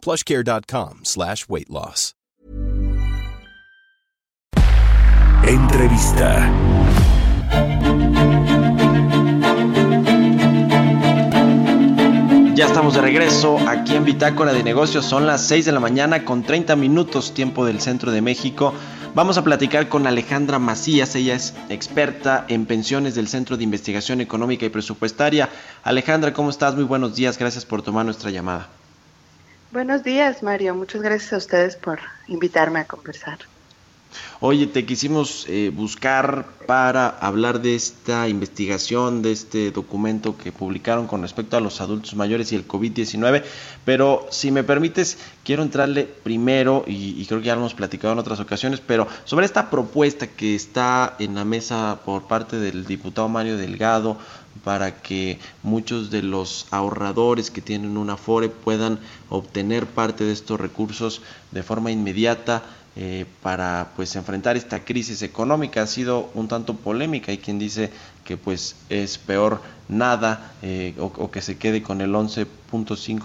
plushcare.com slash weight loss. Entrevista. Ya estamos de regreso aquí en Bitácora de Negocios. Son las 6 de la mañana con 30 minutos tiempo del centro de México. Vamos a platicar con Alejandra Macías. Ella es experta en pensiones del Centro de Investigación Económica y Presupuestaria. Alejandra, ¿cómo estás? Muy buenos días. Gracias por tomar nuestra llamada. Buenos días, Mario. Muchas gracias a ustedes por invitarme a conversar. Oye, te quisimos eh, buscar para hablar de esta investigación, de este documento que publicaron con respecto a los adultos mayores y el COVID-19, pero si me permites, quiero entrarle primero, y, y, creo que ya lo hemos platicado en otras ocasiones, pero sobre esta propuesta que está en la mesa por parte del diputado Mario Delgado para que muchos de los ahorradores que tienen una FORE puedan obtener parte de estos recursos de forma inmediata eh, para pues enfrentar esta crisis económica. Ha sido un tanto polémica. Hay quien dice que pues es peor nada eh, o, que se quede con el 11.5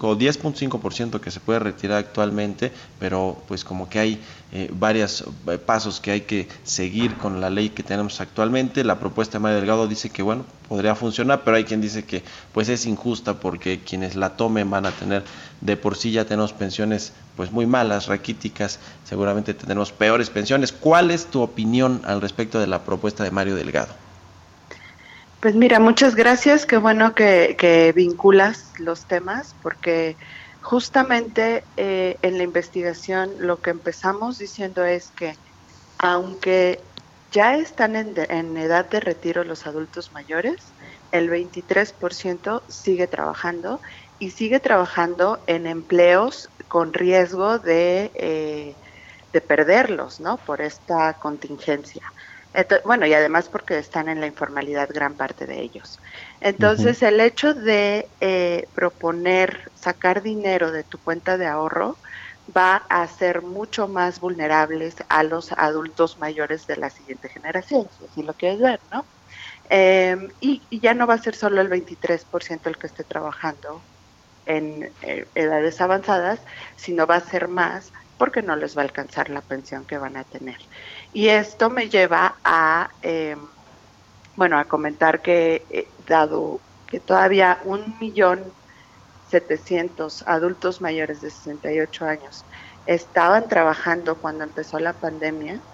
o 10.5% que se puede retirar actualmente pero pues como que hay eh, varios eh, pasos que hay que seguir con la ley que tenemos actualmente la propuesta de Mario Delgado dice que bueno podría funcionar pero hay quien dice que pues es injusta porque quienes la tomen van a tener de por sí ya tenemos pensiones pues muy malas, raquíticas, seguramente tendremos peores pensiones. ¿Cuál es tu opinión al respecto de la propuesta de Mario Delgado? Pues mira, muchas gracias, qué bueno que, que vinculas los temas, porque justamente eh, en la investigación lo que empezamos diciendo es que aunque ya están en, de, en edad de retiro los adultos mayores, el 23% sigue trabajando y sigue trabajando en empleos con riesgo de, eh, de perderlos, ¿no? Por esta contingencia. Entonces, bueno, y además porque están en la informalidad gran parte de ellos. Entonces, uh -huh. el hecho de eh, proponer sacar dinero de tu cuenta de ahorro va a hacer mucho más vulnerables a los adultos mayores de la siguiente generación, si así lo quieres ver, ¿no? Eh, y, y, ya no va a ser solo el 23% el que esté trabajando en eh, edades avanzadas, sino va a ser más porque no les va a alcanzar la pensión que van a tener. Y esto me lleva a, eh, bueno, a comentar que dado que todavía un millón setecientos adultos mayores de 68 años estaban trabajando cuando empezó la pandemia,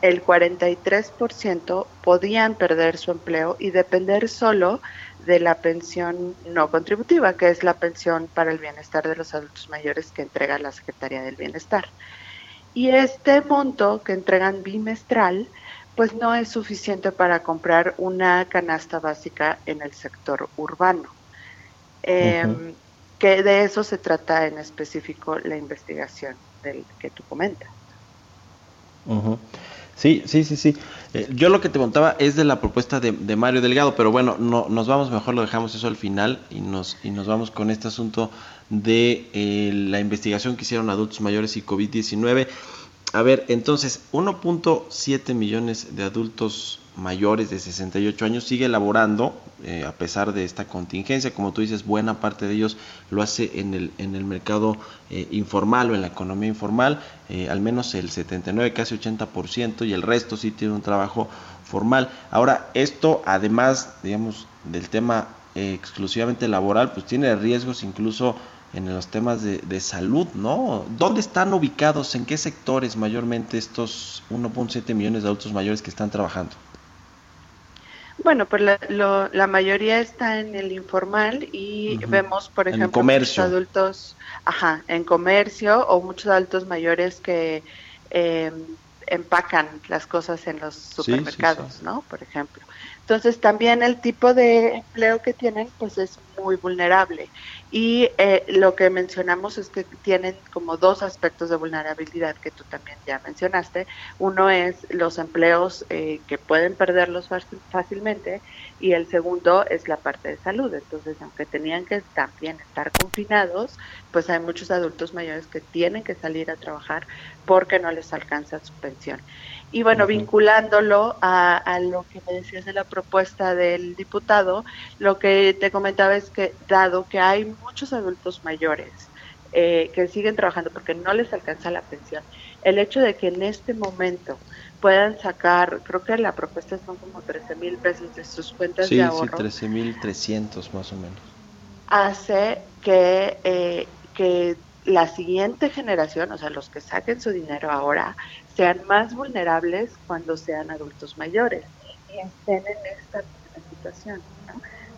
el 43% podían perder su empleo y depender solo de la pensión no contributiva, que es la pensión para el bienestar de los adultos mayores que entrega la Secretaría del Bienestar. Y este monto que entregan bimestral, pues no es suficiente para comprar una canasta básica en el sector urbano. Eh, uh -huh. Que de eso se trata en específico la investigación del que tú comentas. Uh -huh. Sí, sí, sí, sí. Eh, yo lo que te contaba es de la propuesta de, Mario Delgado, pero bueno, no, nos vamos, mejor lo dejamos eso al final y nos, y nos vamos con este asunto de eh, la investigación que hicieron adultos mayores y COVID-19. A ver, entonces, 1.7 millones de adultos mayores de 68 años sigue elaborando, eh, a pesar de esta contingencia, como tú dices, buena parte de ellos lo hace en el, en el mercado eh, informal o en la economía informal, eh, al menos el 79, casi 80%, y el resto sí tiene un trabajo formal. Ahora, esto además, digamos, del tema exclusivamente laboral, pues tiene riesgos incluso en los temas de, de, salud, ¿no? ¿Dónde están ubicados, en qué sectores mayormente estos 1.7 millones de adultos mayores que están trabajando? Bueno, pues la, lo, la mayoría está en el informal y uh -huh. vemos, por ejemplo, muchos adultos, ajá, en comercio o muchos adultos mayores que eh, empacan las cosas en los supermercados, sí, sí, sí. ¿no? Por ejemplo. Entonces también el tipo de empleo que tienen pues es muy vulnerable. Y eh, lo que mencionamos es que tienen como dos aspectos de vulnerabilidad que tú también ya mencionaste. Uno es los empleos eh, que pueden perderlos fácilmente y el segundo es la parte de salud. Entonces, aunque tenían que también estar confinados, pues hay muchos adultos mayores que tienen que salir a trabajar porque no les alcanza su pensión. Y bueno, vinculándolo a, lo que me decías de la propuesta del diputado, lo que te comentaba es que dado que hay muchos adultos mayores eh, que siguen trabajando porque no les alcanza la pensión, el hecho de que en este momento puedan sacar, creo que la propuesta son como 13 mil pesos de sus cuentas de ahorro. Sí, 13 mil 300 más o menos. Hace que, eh, que la siguiente generación, o sea, los que saquen su dinero ahora, sean más vulnerables cuando sean adultos mayores y estén en esta situación.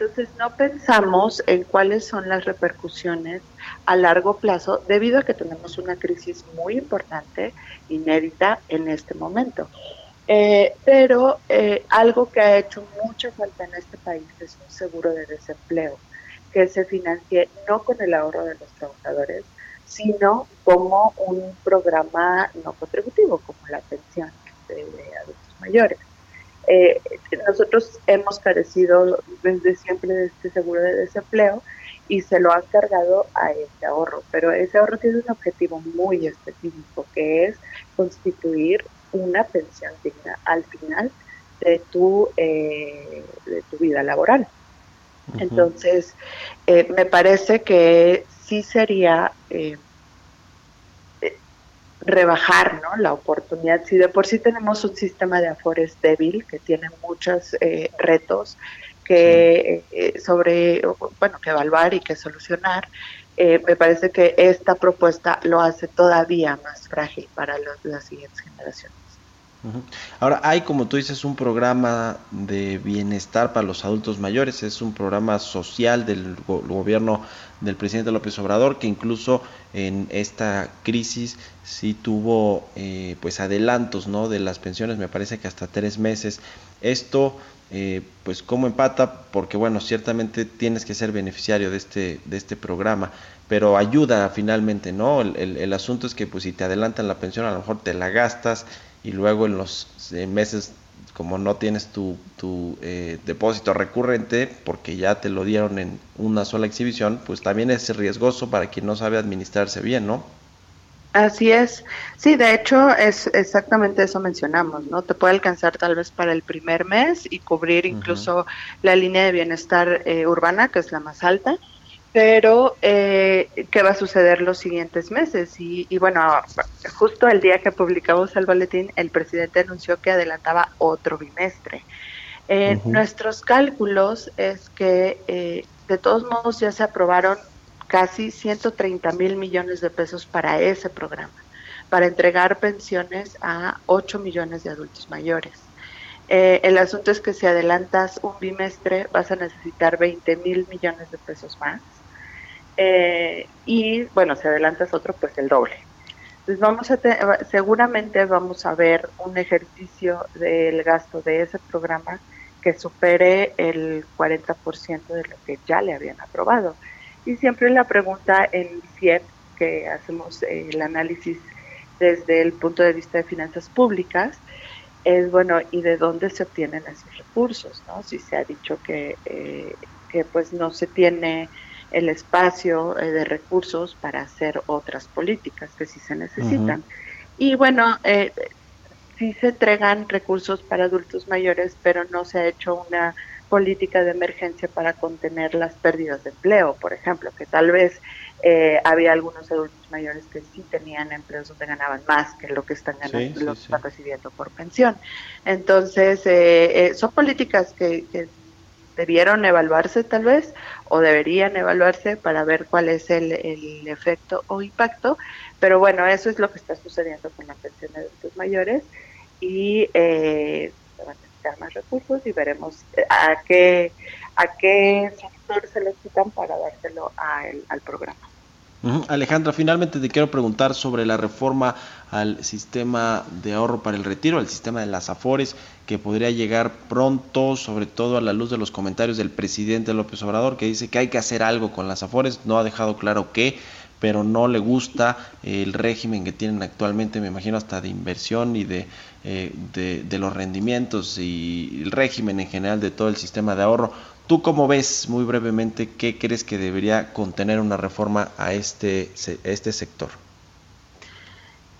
Entonces no pensamos en cuáles son las repercusiones a largo plazo debido a que tenemos una crisis muy importante, inédita en este momento. Eh, pero eh, algo que ha hecho mucha falta en este país es un seguro de desempleo que se financie no con el ahorro de los trabajadores, sino como un programa no contributivo, como la pensión de, adultos mayores. Eh, nosotros hemos carecido desde siempre de este seguro de desempleo y se lo han cargado a ese ahorro, pero ese ahorro tiene un objetivo muy específico, que es constituir una pensión digna al final de tu, eh, de tu vida laboral. Entonces, eh, me parece que sí sería eh, eh, rebajar ¿no? la oportunidad. Si de por sí tenemos un sistema de afores débil que tiene muchos eh, retos que sobre bueno que evaluar y que solucionar, me parece que esta propuesta lo hace todavía más frágil para las siguientes generaciones. Ahora, hay, como tú dices, un programa de bienestar para los adultos mayores, es un programa social del gobierno del presidente López Obrador, que incluso en esta crisis sí tuvo eh, pues adelantos ¿no? de las pensiones, me parece que hasta tres meses. Esto, eh, pues, ¿cómo empata? Porque, bueno, ciertamente tienes que ser beneficiario de este, de este programa, pero ayuda finalmente, ¿no? El, el asunto es que, pues, si te adelantan la pensión, a lo mejor te la gastas y luego en los eh, meses como no tienes tu, tu eh, depósito recurrente porque ya te lo dieron en una sola exhibición, pues también es riesgoso para quien no sabe administrarse bien, ¿no? Así es. Sí, de hecho es exactamente eso mencionamos, ¿no? Te puede alcanzar tal vez para el primer mes y cubrir incluso la línea de bienestar eh, urbana, que es la más alta, pero eh, ¿qué va a suceder los siguientes meses? Y, bueno, justo el día que publicamos el boletín, el presidente anunció que adelantaba otro bimestre. Eh, nuestros cálculos es que eh, de todos modos ya se aprobaron casi 130 mil millones de pesos para ese programa, para entregar pensiones a 8 millones de adultos mayores. el asunto es que si adelantas un bimestre vas a necesitar 20 mil millones de pesos más eh, y bueno, si adelantas otro, pues el doble. Entonces vamos a seguramente vamos a ver un ejercicio del gasto de ese programa que supere el 40% de lo que ya le habían aprobado. Y siempre la pregunta en CIEP, que hacemos el análisis desde el punto de vista de finanzas públicas, es bueno, ¿y de dónde se obtienen esos recursos? ¿no? Si se ha dicho que, eh, que pues no se tiene el espacio eh, de recursos para hacer otras políticas que sí se necesitan. Y bueno, eh, sí se entregan recursos para adultos mayores, pero no se ha hecho una política de emergencia para contener las pérdidas de empleo, por ejemplo, que tal vez eh, había algunos adultos mayores que sí tenían empleos donde ganaban más que lo que están ganando, lo que están recibiendo por pensión. Entonces, eh, son políticas que, que debieron evaluarse tal vez o deberían evaluarse para ver cuál es el, efecto o impacto, pero bueno, eso es lo que está sucediendo con la pensión de adultos mayores y eh, se van a necesitar más recursos y veremos eh, a qué, a qué sector se les quitan para dárselo al programa. Alejandra, finalmente te quiero preguntar sobre la reforma al sistema de ahorro para el retiro, al sistema de las AFORES, que podría llegar pronto, sobre todo a la luz de los comentarios del presidente López Obrador, que dice que hay que hacer algo con las AFORES, no ha dejado claro qué, pero no le gusta el régimen que tienen actualmente, me imagino hasta de inversión y de, eh, de, de los rendimientos y el régimen en general de todo el sistema de ahorro. ¿Tú cómo ves, muy brevemente, qué crees que debería contener una reforma a este, este sector?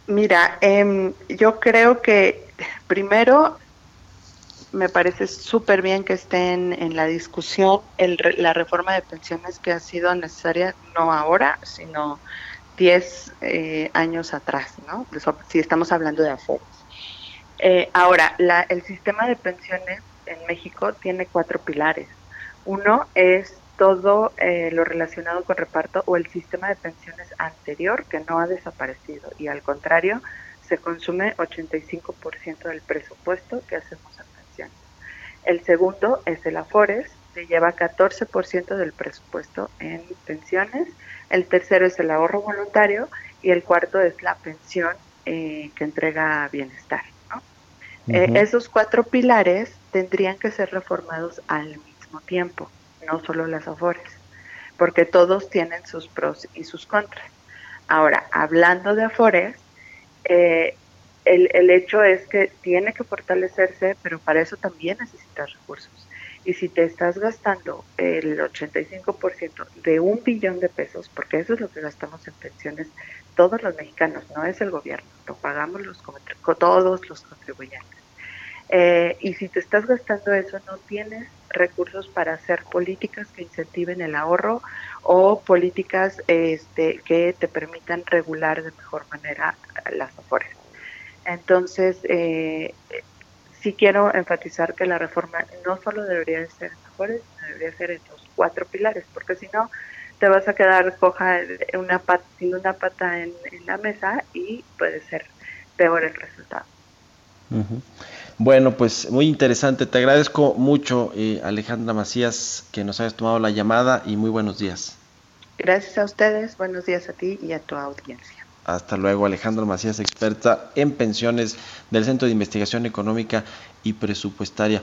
Mira, em, yo creo que primero me parece súper bien que estén en la discusión el, la reforma de pensiones que ha sido necesaria no ahora, sino 10 eh, años atrás, ¿no? Si estamos hablando de aforos. Eh, ahora, la, el sistema de pensiones en México tiene cuatro pilares. Uno es todo eh, lo relacionado con reparto o el sistema de pensiones anterior que no ha desaparecido y al contrario se consume 85% del presupuesto que hacemos en pensiones. El segundo es el Afores, que lleva 14% del presupuesto en pensiones. El tercero es el ahorro voluntario y el cuarto es la pensión eh, que entrega bienestar. Eh, esos cuatro pilares tendrían que ser reformados al tiempo, no solo las afores, porque todos tienen sus pros y sus contras. Ahora, hablando de afores, eh, el, el hecho es que tiene que fortalecerse, pero para eso también necesitas recursos. Y si te estás gastando el 85% de un billón de pesos, porque eso es lo que gastamos en pensiones todos los mexicanos, no es el gobierno, lo pagamos los, todos los contribuyentes. Eh, y si te estás gastando eso, no tienes recursos para hacer políticas que incentiven el ahorro o políticas este, que te permitan regular de mejor manera las afores. Entonces, eh, sí quiero enfatizar que la reforma no solo debería ser en afores, debería ser en los cuatro pilares, porque si no, te vas a quedar coja una pata, sin una pata en, la mesa y puede ser peor el resultado. Bueno, pues muy interesante. Te agradezco mucho, eh, Alejandra Macías, que nos hayas tomado la llamada y muy buenos días. Gracias a ustedes, buenos días a ti y a tu audiencia. Hasta luego, Alejandra Macías, experta en pensiones del Centro de Investigación Económica y Presupuestaria.